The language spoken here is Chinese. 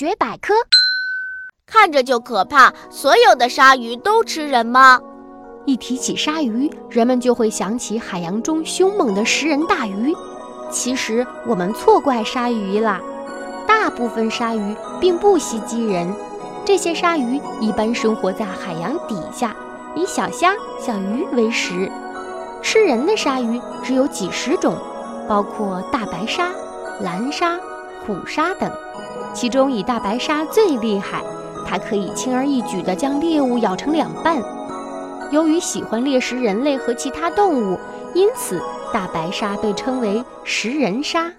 学百科看着就可怕。所有的鲨鱼都吃人吗？一提起鲨鱼，人们就会想起海洋中凶猛的食人大鱼。其实我们错怪鲨鱼啦，大部分鲨鱼并不袭击人。这些鲨鱼一般生活在海洋底下，以小虾、小鱼为食。吃人的鲨鱼只有几十种，包括大白鲨、蓝鲨、虎鲨等。其中以大白鲨最厉害，它可以轻而易举地将猎物咬成两半。由于喜欢猎食人类和其他动物，因此大白鲨被称为食人鲨。